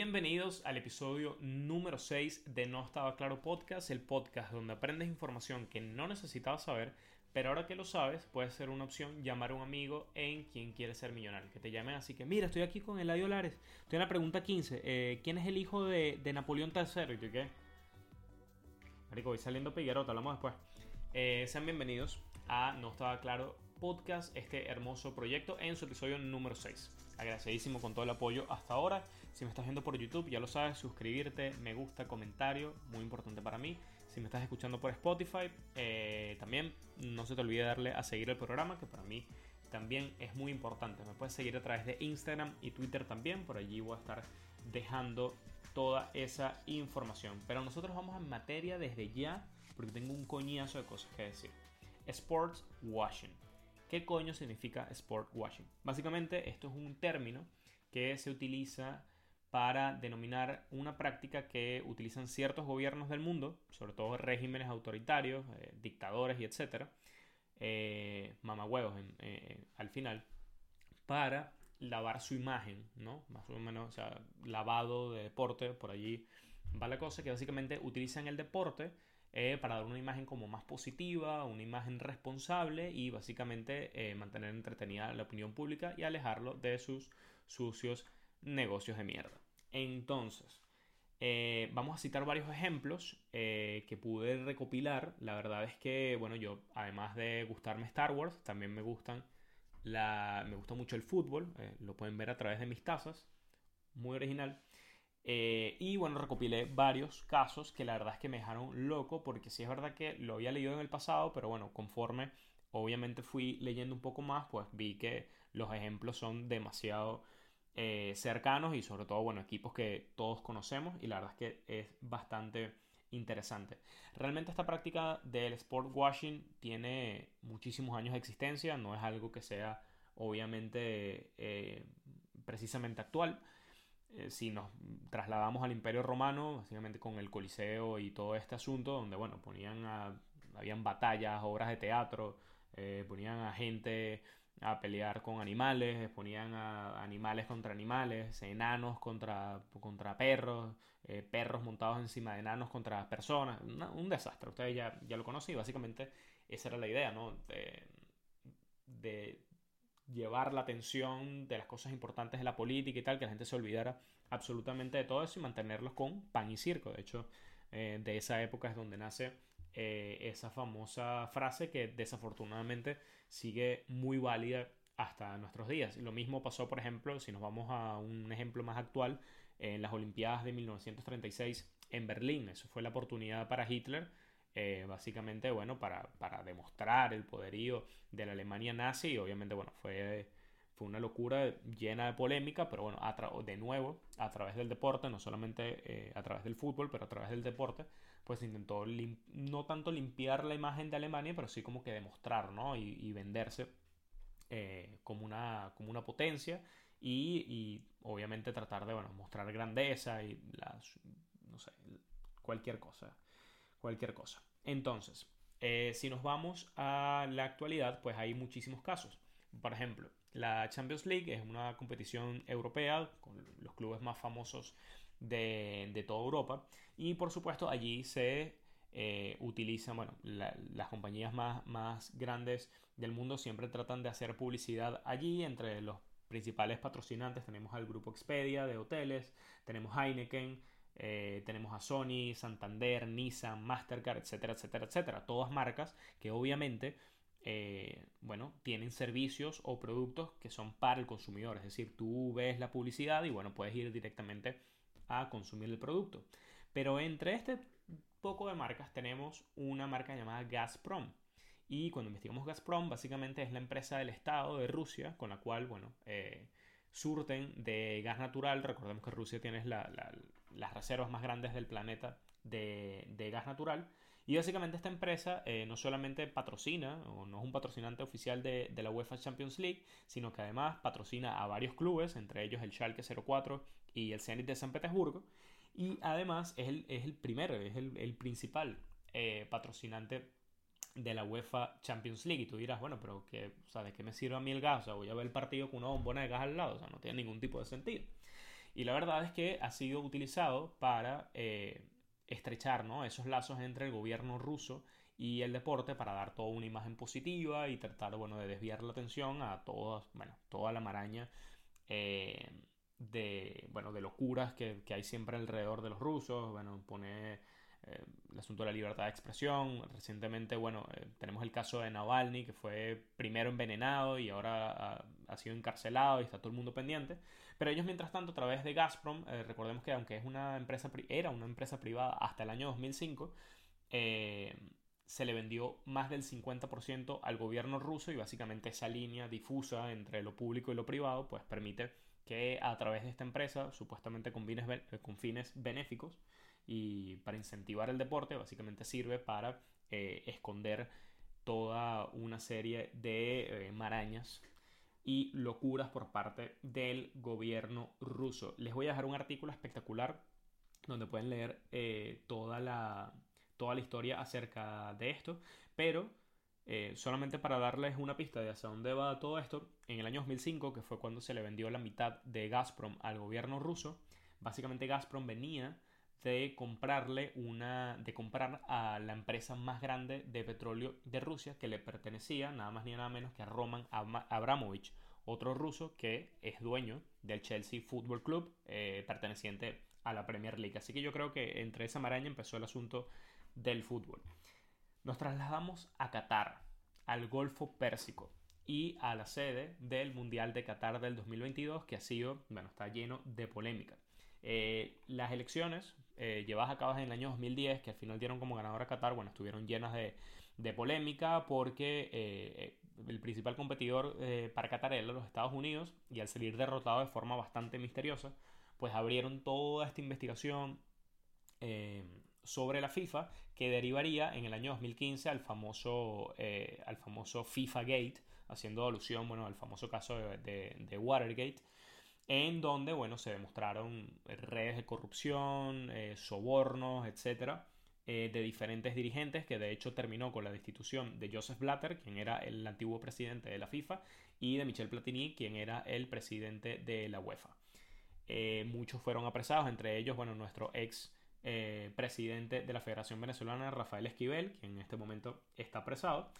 Bienvenidos al episodio número 6 de No Estaba Claro Podcast, el podcast donde aprendes información que no necesitabas saber, pero ahora que lo sabes, puede ser una opción llamar a un amigo en quien quiere ser millonario, que te llamen así que, mira, estoy aquí con Eladio Lares, estoy en la pregunta 15, eh, ¿quién es el hijo de, Napoleón III? ¿Y tú qué? Marico, voy saliendo piguerota, hablamos después. Eh, sean bienvenidos a No Estaba Claro Podcast, este hermoso proyecto en su episodio número 6 agradecidísimo con todo el apoyo hasta ahora. Si me estás viendo por YouTube, ya lo sabes, suscribirte, me gusta, comentario, muy importante para mí. Si me estás escuchando por Spotify, eh, también no se te olvide darle a seguir el programa, que para mí también es muy importante. Me puedes seguir a través de Instagram y Twitter también, por allí voy a estar dejando toda esa información. Pero nosotros vamos en materia desde ya, porque tengo un coñazo de cosas que decir. Sports washing. ¿Qué coño significa sport washing? Básicamente esto es un término que se utiliza para denominar una práctica que utilizan ciertos gobiernos del mundo, sobre todo regímenes autoritarios, eh, dictadores y etcétera, eh, mamahuevos eh, al final, para lavar su imagen, ¿no? Más o menos, o sea, lavado de deporte, por allí va la cosa, que básicamente utilizan el deporte eh, para dar una imagen como más positiva, una imagen responsable y básicamente mantener entretenida la opinión pública y alejarlo de sus sucios negocios de mierda. Entonces, eh, vamos a citar varios ejemplos que pude recopilar. La verdad es que, bueno, yo además de gustarme Star Wars, también me gustan la, me gusta mucho el fútbol. lo pueden ver a través de mis tazas. Muy original. Eh, y bueno, recopilé varios casos que la verdad es que me dejaron loco porque sí es verdad que lo había leído en el pasado, pero bueno, conforme obviamente fui leyendo un poco más, pues vi que los ejemplos son demasiado eh, cercanos y sobre todo, bueno, equipos que todos conocemos y la verdad es que es bastante interesante. Realmente esta práctica del sport washing tiene muchísimos años de existencia, no es algo que sea obviamente eh, precisamente actual. Eh, si nos trasladamos al Imperio Romano, básicamente con el Coliseo y todo este asunto, donde, bueno, ponían a, habían batallas, obras de teatro, ponían a gente a pelear con animales, ponían a animales contra animales, enanos contra, contra perros, eh, perros montados encima de enanos contra personas, un desastre, ustedes ya, ya lo conocen y básicamente esa era la idea, ¿no? de llevar la atención de las cosas importantes de la política y tal, que la gente se olvidara absolutamente de todo eso y mantenerlos con pan y circo. De hecho, eh, de esa época es donde nace eh, esa famosa frase que desafortunadamente sigue muy válida hasta nuestros días. Lo mismo pasó, por ejemplo, si nos vamos a un ejemplo más actual, en las Olimpiadas de 1936 en Berlín. Eso fue la oportunidad para Hitler eh, básicamente, bueno, para, para, demostrar el poderío de la Alemania nazi obviamente, bueno, fue, fue una locura llena de polémica, pero bueno, de nuevo, a través del deporte, no solamente eh, a través del fútbol, pero a través del deporte, pues intentó no tanto limpiar la imagen de Alemania, pero sí como que demostrar, ¿no? Y, venderse eh, como, una, como una potencia y, y, obviamente tratar de, bueno, mostrar grandeza y las, no sé, cualquier cosa cualquier cosa. Entonces, eh, si nos vamos a la actualidad, pues hay muchísimos casos. Por ejemplo, la Champions League es una competición europea con los clubes más famosos de, toda Europa y por supuesto allí se eh, utilizan, bueno, las compañías más, más grandes del mundo siempre tratan de hacer publicidad allí entre los principales patrocinantes tenemos al grupo Expedia de hoteles, tenemos Heineken, eh, tenemos a Sony, Santander, Nissan, Mastercard, etcétera, etcétera, etcétera. Todas marcas que obviamente, eh, bueno, tienen servicios o productos que son para el consumidor. Es decir, tú ves la publicidad y bueno, puedes ir directamente a consumir el producto. Pero entre este poco de marcas tenemos una marca llamada Gazprom. Y cuando investigamos Gazprom, básicamente es la empresa del Estado de Rusia con la cual, bueno, eh, surten de gas natural. Recordemos que Rusia tiene las reservas más grandes del planeta de, gas natural. Y básicamente esta empresa eh, no solamente patrocina, o no es un patrocinante oficial de, la UEFA Champions League, sino que además patrocina a varios clubes, entre ellos el Schalke 04 y el Zenit de San Petersburgo. Y además es el, es el primero, es el, principal eh, patrocinante de la UEFA Champions League. Y tú dirás, bueno, pero que, ¿de qué me sirve a mí el gas? O sea, voy a ver el partido con una bombona de gas al lado. O sea, no tiene ningún tipo de sentido. Y la verdad es que ha sido utilizado para eh, estrechar esos lazos entre el gobierno ruso y el deporte para dar toda una imagen positiva y tratar bueno, de desviar la atención a todas, bueno, toda la maraña eh, de, bueno, de locuras que, que, hay siempre alrededor de los rusos. Bueno, pone eh, el asunto de la libertad de expresión. Recientemente, bueno, eh, tenemos el caso de Navalny, que fue primero envenenado y ahora ha, sido encarcelado y está todo el mundo pendiente. Pero ellos, mientras tanto, a través de Gazprom, eh, recordemos que aunque es una empresa, era una empresa privada hasta el año 2005, se le vendió más del 50% al gobierno ruso y básicamente esa línea difusa entre lo público y lo privado, pues permite que a través de esta empresa, supuestamente con con fines benéficos, y para incentivar el deporte básicamente sirve para eh, esconder toda una serie de eh, marañas y locuras por parte del gobierno ruso. Les voy a dejar un artículo espectacular donde pueden leer eh, toda, la, toda la historia acerca de esto, pero solamente para darles una pista de hacia dónde va todo esto, en el año 2005, que fue cuando se le vendió la mitad de Gazprom al gobierno ruso, básicamente Gazprom venía de comprarle una de comprar a la empresa más grande de petróleo de Rusia que le pertenecía nada más ni nada menos que a Roman Abramovich otro ruso que es dueño del Chelsea Football Club eh, perteneciente a la Premier League. Así que yo creo que entre esa maraña empezó el asunto del fútbol nos trasladamos a Qatar al Golfo Pérsico y a la sede del Mundial de Qatar del 2022 que ha sido bueno está lleno de polémica. Eh, las elecciones eh, llevadas a cabo en el año 2010, que al final dieron como ganador a Qatar, bueno, estuvieron llenas de, polémica porque eh, el principal competidor para Qatar era los Estados Unidos y al salir derrotado de forma bastante misteriosa, pues abrieron toda esta investigación sobre la FIFA que derivaría en el año 2015 al famoso, al famoso FIFA Gate, haciendo alusión bueno, al famoso caso de Watergate en donde, bueno, se demostraron redes de corrupción, eh, sobornos, etcétera, eh, de diferentes dirigentes, que de hecho terminó con la destitución de Joseph Blatter, quien era el antiguo presidente de la FIFA, y de Michel Platini, quien era el presidente de la UEFA. Eh, muchos fueron apresados, entre ellos, bueno, nuestro ex presidente de la Federación Venezolana, Rafael Esquivel, quien en este momento está apresado.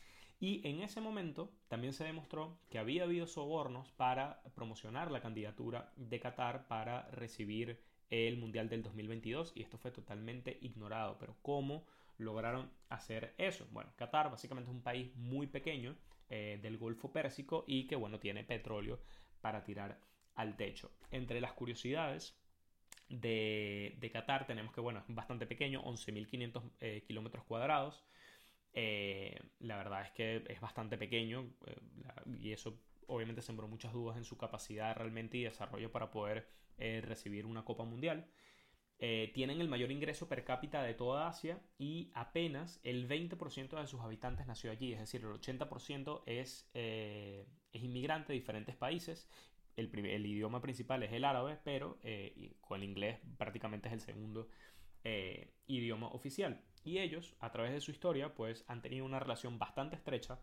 Y en ese momento también se demostró que había habido sobornos para promocionar la candidatura de Qatar para recibir el Mundial del 2022 y esto fue totalmente ignorado. Pero ¿cómo lograron hacer eso? Bueno, Qatar básicamente es un país muy pequeño eh, del Golfo Pérsico y que bueno tiene petróleo para tirar al techo. Entre las curiosidades de, Qatar tenemos que bueno es bastante pequeño, 11.500 eh, kilómetros cuadrados. Eh, la verdad es que es bastante pequeño eh, y eso obviamente sembró muchas dudas en su capacidad realmente y desarrollo para poder eh, recibir una Copa Mundial. tienen el mayor ingreso per cápita de toda Asia y apenas el 20% de sus habitantes nació allí, es decir, el 80% es, es inmigrante de diferentes países. El, idioma principal es el árabe, pero con el inglés prácticamente es el segundo idioma oficial. Y ellos, a través de su historia, pues han tenido una relación bastante estrecha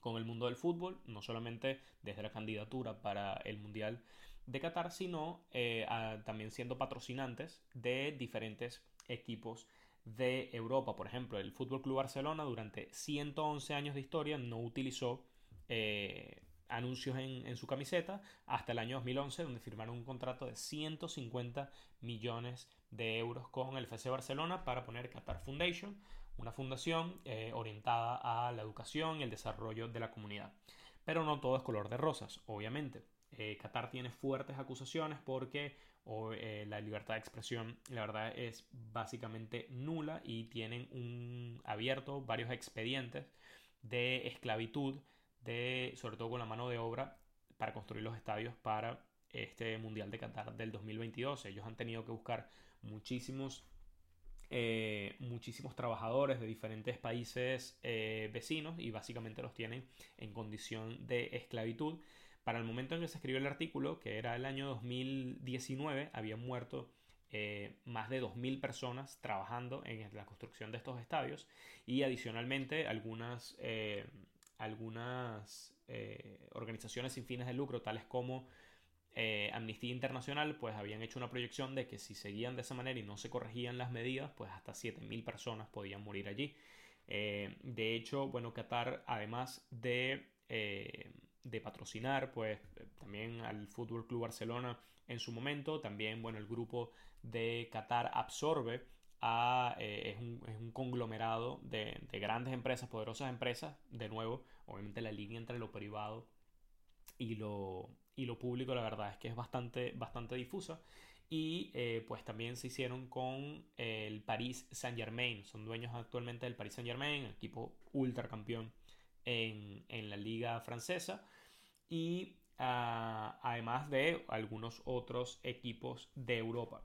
con el mundo del fútbol, no solamente desde la candidatura para el Mundial de Qatar, sino eh, también siendo patrocinantes de diferentes equipos de Europa. Por ejemplo, el Fútbol Club Barcelona durante 111 años de historia no utilizó eh, anuncios en, en, su camiseta hasta el año 2011, donde firmaron un contrato de 150 millones de euros con el FC Barcelona para poner Qatar Foundation, una fundación eh, orientada a la educación y el desarrollo de la comunidad. Pero no todo es color de rosas, obviamente. Eh, Qatar tiene fuertes acusaciones porque eh, la libertad de expresión, la verdad, es básicamente nula y tienen un varios expedientes de esclavitud, de, sobre todo con la mano de obra, para construir los estadios para este Mundial de Qatar del 2022. Ellos han tenido que buscar muchísimos, eh, muchísimos trabajadores de diferentes países eh, vecinos y básicamente los tienen en condición de esclavitud. Para el momento en que se escribió el artículo, que era el año 2019, habían muerto eh, más de 2.000 personas trabajando en la construcción de estos estadios y adicionalmente algunas, algunas organizaciones sin fines de lucro, tales como eh, Amnistía Internacional pues habían hecho una proyección de que si seguían de esa manera y no se corregían las medidas, pues hasta 7.000 personas podían morir allí. Eh, de hecho, bueno, Qatar, además de, eh, de patrocinar, pues también al Fútbol Club Barcelona en su momento, también, bueno, el grupo de Qatar absorbe a, es, un, conglomerado de, de grandes empresas, poderosas empresas, de nuevo, obviamente la línea entre lo privado y lo, y lo público la verdad es que es bastante, bastante difusa. Y eh, pues también se hicieron con el Paris Saint Germain. Son dueños actualmente del Paris Saint Germain, equipo ultra campeón en, en la liga francesa. Y ah, además de algunos otros equipos de Europa.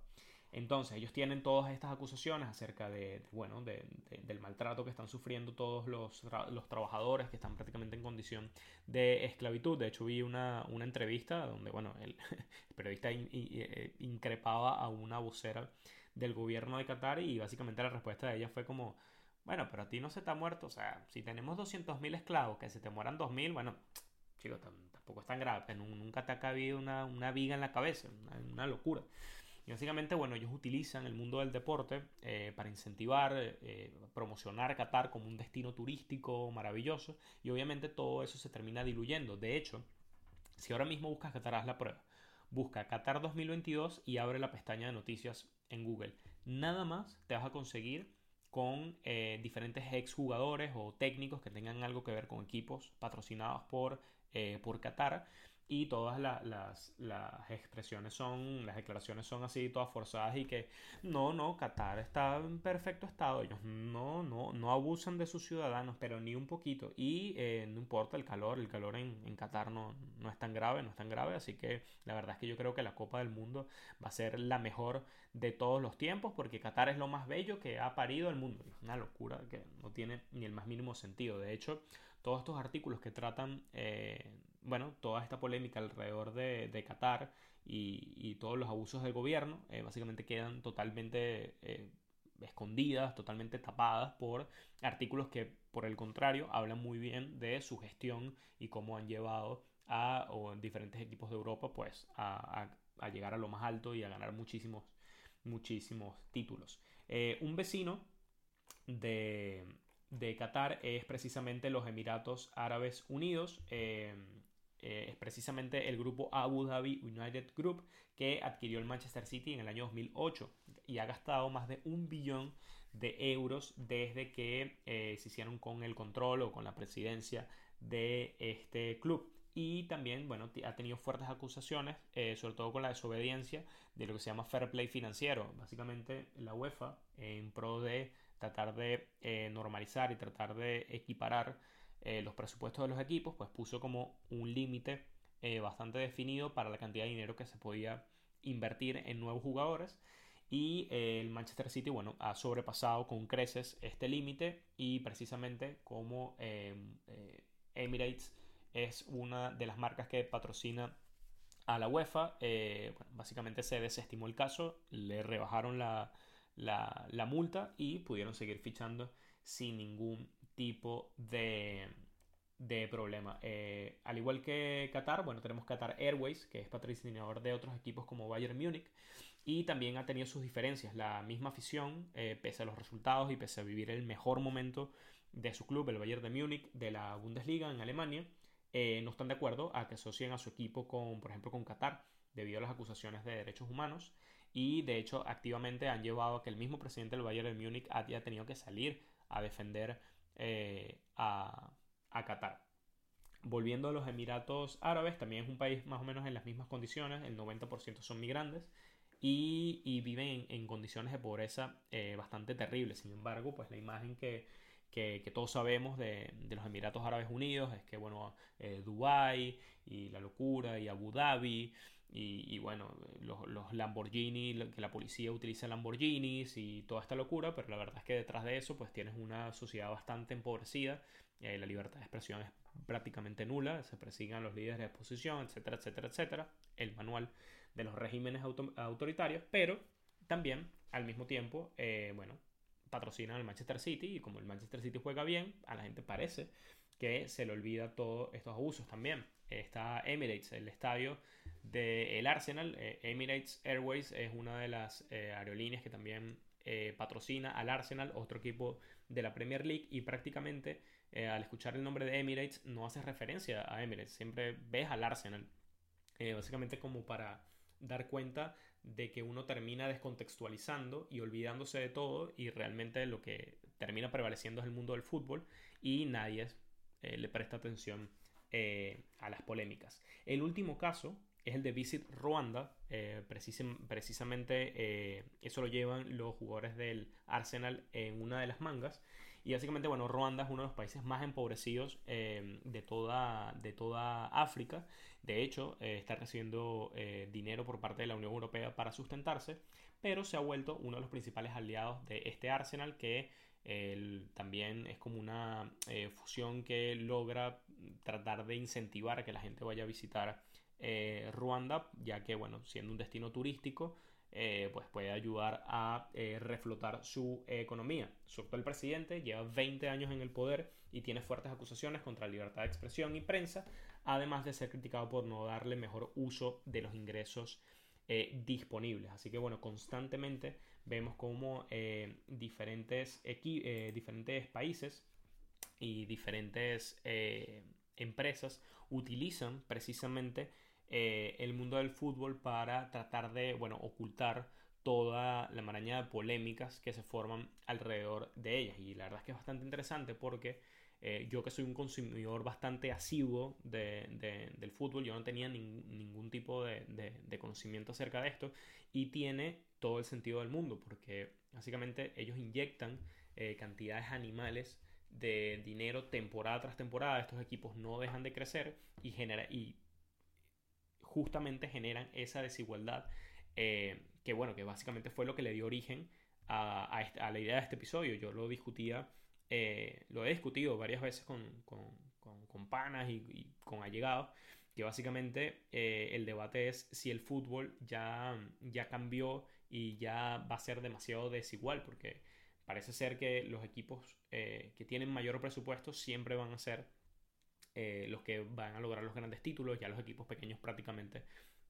Entonces, ellos tienen todas estas acusaciones acerca de, bueno, del maltrato que están sufriendo todos los, los, trabajadores que están prácticamente en condición de esclavitud. De hecho, vi una, una entrevista donde, bueno, el, periodista eh, increpaba a una vocera del gobierno de Qatar y básicamente la respuesta de ella fue como, bueno, pero a ti no se te ha muerto, o sea, si tenemos 200.000 esclavos, que se te mueran 2.000, bueno, chicos, tampoco es tan grave, nunca te ha cabido una, una viga en la cabeza, una locura. Y básicamente, bueno, ellos utilizan el mundo del deporte eh, para incentivar, eh, promocionar Qatar como un destino turístico maravilloso y obviamente todo eso se termina diluyendo. De hecho, si ahora mismo buscas Qatar, haz la prueba. Busca Qatar 2022 y abre la pestaña de noticias en Google. Nada más te vas a conseguir con eh, diferentes exjugadores o técnicos que tengan algo que ver con equipos patrocinados por, por Qatar y todas las, las, expresiones son, las declaraciones son así, todas forzadas y que no, no, Qatar está en perfecto estado, ellos no, no, no abusan de sus ciudadanos, pero ni un poquito. Y eh, no importa el calor, el calor en, en Qatar no, no es tan grave, no es tan grave, así que la verdad es que yo creo que la Copa del Mundo va a ser la mejor de todos los tiempos porque Qatar es lo más bello que ha parido el mundo, es una locura que no tiene ni el más mínimo sentido, de hecho, todos estos artículos que tratan eh, bueno, toda esta polémica alrededor de, de Qatar y, todos los abusos del gobierno eh, básicamente quedan totalmente eh, escondidas, totalmente tapadas por artículos que por el contrario hablan muy bien de su gestión y cómo han llevado a diferentes equipos de Europa pues a, llegar a lo más alto y a ganar muchísimos, muchísimos títulos. Eh, un vecino de, de Qatar es precisamente los Emiratos Árabes Unidos. Es precisamente el grupo Abu Dhabi United Group que adquirió el Manchester City en el año 2008 y ha gastado más de un billón de euros desde que eh, se hicieron con el control o con la presidencia de este club. Y también, bueno, ha tenido fuertes acusaciones, eh, sobre todo con la desobediencia de lo que se llama fair play financiero. Básicamente, la UEFA, en pro de tratar de normalizar y tratar de equiparar eh, los presupuestos de los equipos, pues puso como un límite eh, bastante definido para la cantidad de dinero que se podía invertir en nuevos jugadores. Y eh, el Manchester City, bueno, ha sobrepasado con creces este límite y precisamente como Emirates es una de las marcas que patrocina a la UEFA, básicamente se desestimó el caso, le rebajaron la, la multa y pudieron seguir fichando sin ningún tipo de, de problema. Eh, al igual que Qatar, bueno, tenemos Qatar Airways, que es patrocinador de otros equipos como Bayern Múnich, y también ha tenido sus diferencias. La misma afición, eh, pese a los resultados y pese a vivir el mejor momento de su club, el Bayern de Múnich, de la Bundesliga en Alemania, eh, no están de acuerdo a que asocien a su equipo con, por ejemplo, con Qatar, debido a las acusaciones de derechos humanos. Y de hecho, activamente han llevado a que el mismo presidente del Bayern de Múnich haya tenido que salir a defender eh, a, Qatar. Volviendo a los Emiratos Árabes, también es un país más o menos en las mismas condiciones, el 90% son migrantes y, viven en, condiciones de pobreza eh, bastante terribles. Sin embargo, pues la imagen que, todos sabemos de, los Emiratos Árabes Unidos es que, bueno, eh, Dubái y la locura y Abu Dhabi y, bueno, los, Lamborghini, que la policía utiliza Lamborghinis y toda esta locura, pero la verdad es que detrás de eso pues tienes una sociedad bastante empobrecida, eh, la libertad de expresión es prácticamente nula, se persiguen los líderes de oposición, etcétera, etcétera, etcétera, el manual de los regímenes autoritarios, pero también al mismo tiempo, eh, bueno, patrocinan al Manchester City y como el Manchester City juega bien, a la gente parece que se le olvida todos estos abusos también. Está Emirates, el estadio del Arsenal. Eh, Emirates Airways es una de las eh, aerolíneas que también eh, patrocina al Arsenal, otro equipo de la Premier League, y prácticamente al escuchar el nombre de Emirates no haces referencia a Emirates, siempre ves al Arsenal. básicamente como para dar cuenta de que uno termina descontextualizando y olvidándose de todo y realmente lo que termina prevaleciendo es el mundo del fútbol y nadie le presta atención a las polémicas. El último caso es el de Visit Ruanda. Eh, precisamente eh, eso lo llevan los jugadores del Arsenal en una de las mangas. Y básicamente, bueno, Ruanda es uno de los países más empobrecidos eh, de, toda, de toda África. De hecho, está recibiendo dinero por parte de la Unión Europea para sustentarse, pero se ha vuelto uno de los principales aliados de este Arsenal que también es como una fusión que logra tratar de incentivar a que la gente vaya a visitar eh, Ruanda, ya que, bueno, siendo un destino turístico, eh, pues puede ayudar a eh, reflotar su economía. Su actual presidente lleva 20 años en el poder y tiene fuertes acusaciones contra libertad de expresión y prensa, además de ser criticado por no darle mejor uso de los ingresos disponibles. Así que bueno, constantemente vemos como diferentes, diferentes países y diferentes empresas utilizan precisamente eh, el mundo del fútbol para tratar de, bueno, ocultar toda la maraña de polémicas que se forman alrededor de ellas. Y la verdad es que es bastante interesante porque eh, yo que soy un consumidor bastante asiduo del fútbol, yo no tenía ningún tipo de, conocimiento acerca de esto y tiene todo el sentido del mundo porque básicamente ellos inyectan eh, cantidades animales de dinero temporada tras temporada. Estos equipos no dejan de crecer y, genera, justamente generan esa desigualdad eh, que bueno, que básicamente fue lo que le dio origen a, la idea de este episodio. Yo lo discutía, eh, lo he discutido varias veces con, panas y, con allegados, que básicamente eh, el debate es si el fútbol ya, ya cambió y ya va a ser demasiado desigual, porque parece ser que los equipos que tienen mayor presupuesto siempre van a ser eh, los que van a lograr los grandes títulos, ya los equipos pequeños prácticamente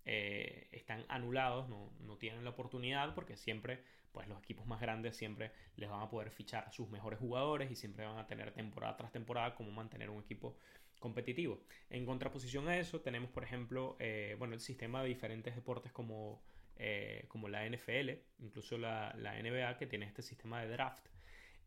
eh, están anulados, no, tienen la oportunidad porque siempre, pues los equipos más grandes siempre les van a poder fichar a sus mejores jugadores y siempre van a tener temporada tras temporada como mantener un equipo competitivo. En contraposición a eso tenemos, por ejemplo, eh, bueno, el sistema de diferentes deportes como, como la NFL, incluso la, la NBA que tiene este sistema de draft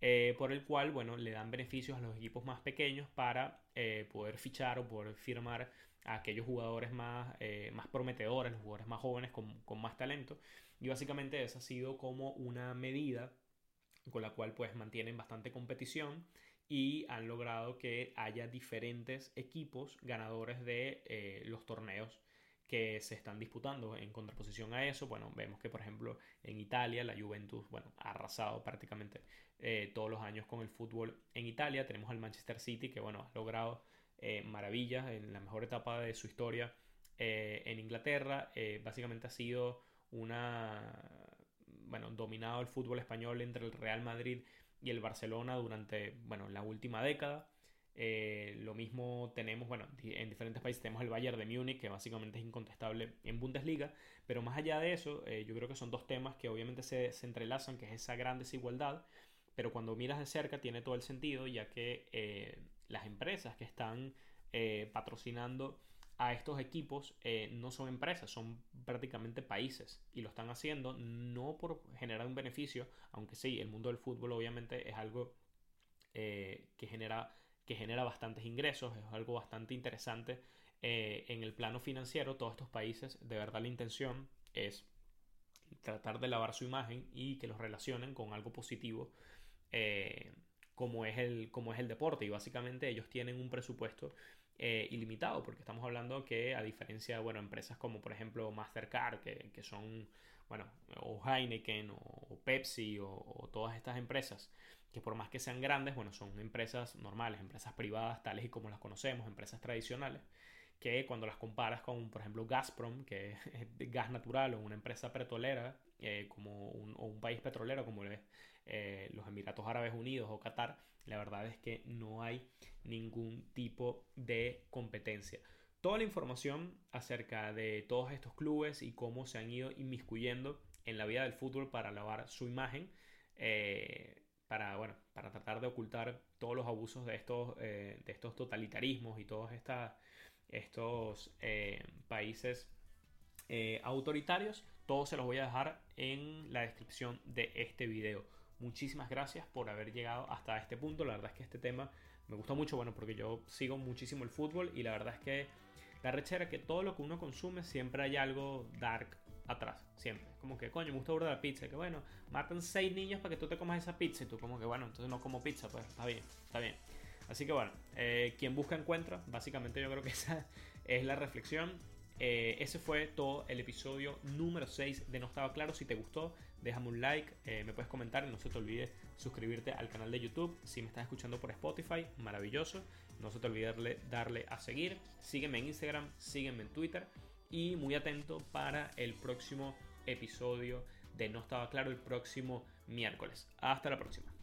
eh, por el cual, bueno, le dan beneficios a los equipos más pequeños para eh, poder fichar o poder firmar a aquellos jugadores más, eh, más prometedores, los jugadores más jóvenes con, con, más talento. Y básicamente esa ha sido como una medida con la cual pues mantienen bastante competición y han logrado que haya diferentes equipos ganadores de los torneos que se están disputando. En contraposición a eso, bueno, vemos que por ejemplo en Italia la Juventus, bueno, ha arrasado prácticamente eh, todos los años con el fútbol en Italia. Tenemos al Manchester City que, bueno, ha logrado eh, maravillas en la mejor etapa de su historia eh, en Inglaterra. básicamente ha sido una, bueno, dominado el fútbol español entre el Real Madrid y el Barcelona durante, bueno, la última década. Eh, lo mismo tenemos, bueno, en diferentes países tenemos el Bayern de Múnich, que básicamente es incontestable en Bundesliga, pero más allá de eso, eh, yo creo que son dos temas que obviamente se, entrelazan, que es esa gran desigualdad, pero cuando miras de cerca tiene todo el sentido, ya que eh, las empresas que están patrocinando a estos equipos no son empresas, son prácticamente países y lo están haciendo no por generar un beneficio, aunque sí, el mundo del fútbol obviamente es algo que genera que genera bastantes ingresos, es algo bastante interesante. Eh, en el plano financiero, todos estos países, de verdad la intención es tratar de lavar su imagen y que los relacionen con algo positivo eh, como, es el, como es el deporte. Y básicamente ellos tienen un presupuesto eh, ilimitado, porque estamos hablando que a diferencia de bueno, empresas como por ejemplo Mastercard, que, que son, bueno, o Heineken o, Pepsi o, todas estas empresas, que por más que sean grandes, bueno, son empresas normales, empresas privadas tales y como las conocemos, empresas tradicionales, que cuando las comparas con, por ejemplo, Gazprom, que es gas natural, o una empresa petrolera, eh, como un, o un país petrolero como eh, los Emiratos Árabes Unidos o Qatar, la verdad es que no hay ningún tipo de competencia. Toda la información acerca de todos estos clubes y cómo se han ido inmiscuyendo en la vida del fútbol para lavar su imagen, eh, para, bueno, para tratar de ocultar todos los abusos de estos, de estos totalitarismos y todos estos eh, países autoritarios, todos se los voy a dejar en la descripción de este video. Muchísimas gracias por haber llegado hasta este punto. La verdad es que este tema me gusta mucho, bueno, porque yo sigo muchísimo el fútbol y la verdad es que la rechera que todo lo que uno consume siempre hay algo dark atrás, siempre. Como que, coño, me gusta burda la pizza. Que bueno, matan seis niños para que tú te comas esa pizza. Y tú, como que, bueno, entonces no como pizza, pues está bien, está bien. Así que bueno, eh, quien busca encuentra. Básicamente, yo creo que esa es la reflexión. Eh, ese fue todo el episodio número 6 de No Estaba Claro. Si te gustó, déjame un like, eh, me puedes comentar y no se te olvide suscribirte al canal de YouTube. Si me estás escuchando por Spotify, maravilloso. No se te olvide darle a seguir. Sígueme en Instagram, sígueme en Twitter y muy atento para el próximo episodio de No estaba claro el próximo miércoles. Hasta la próxima.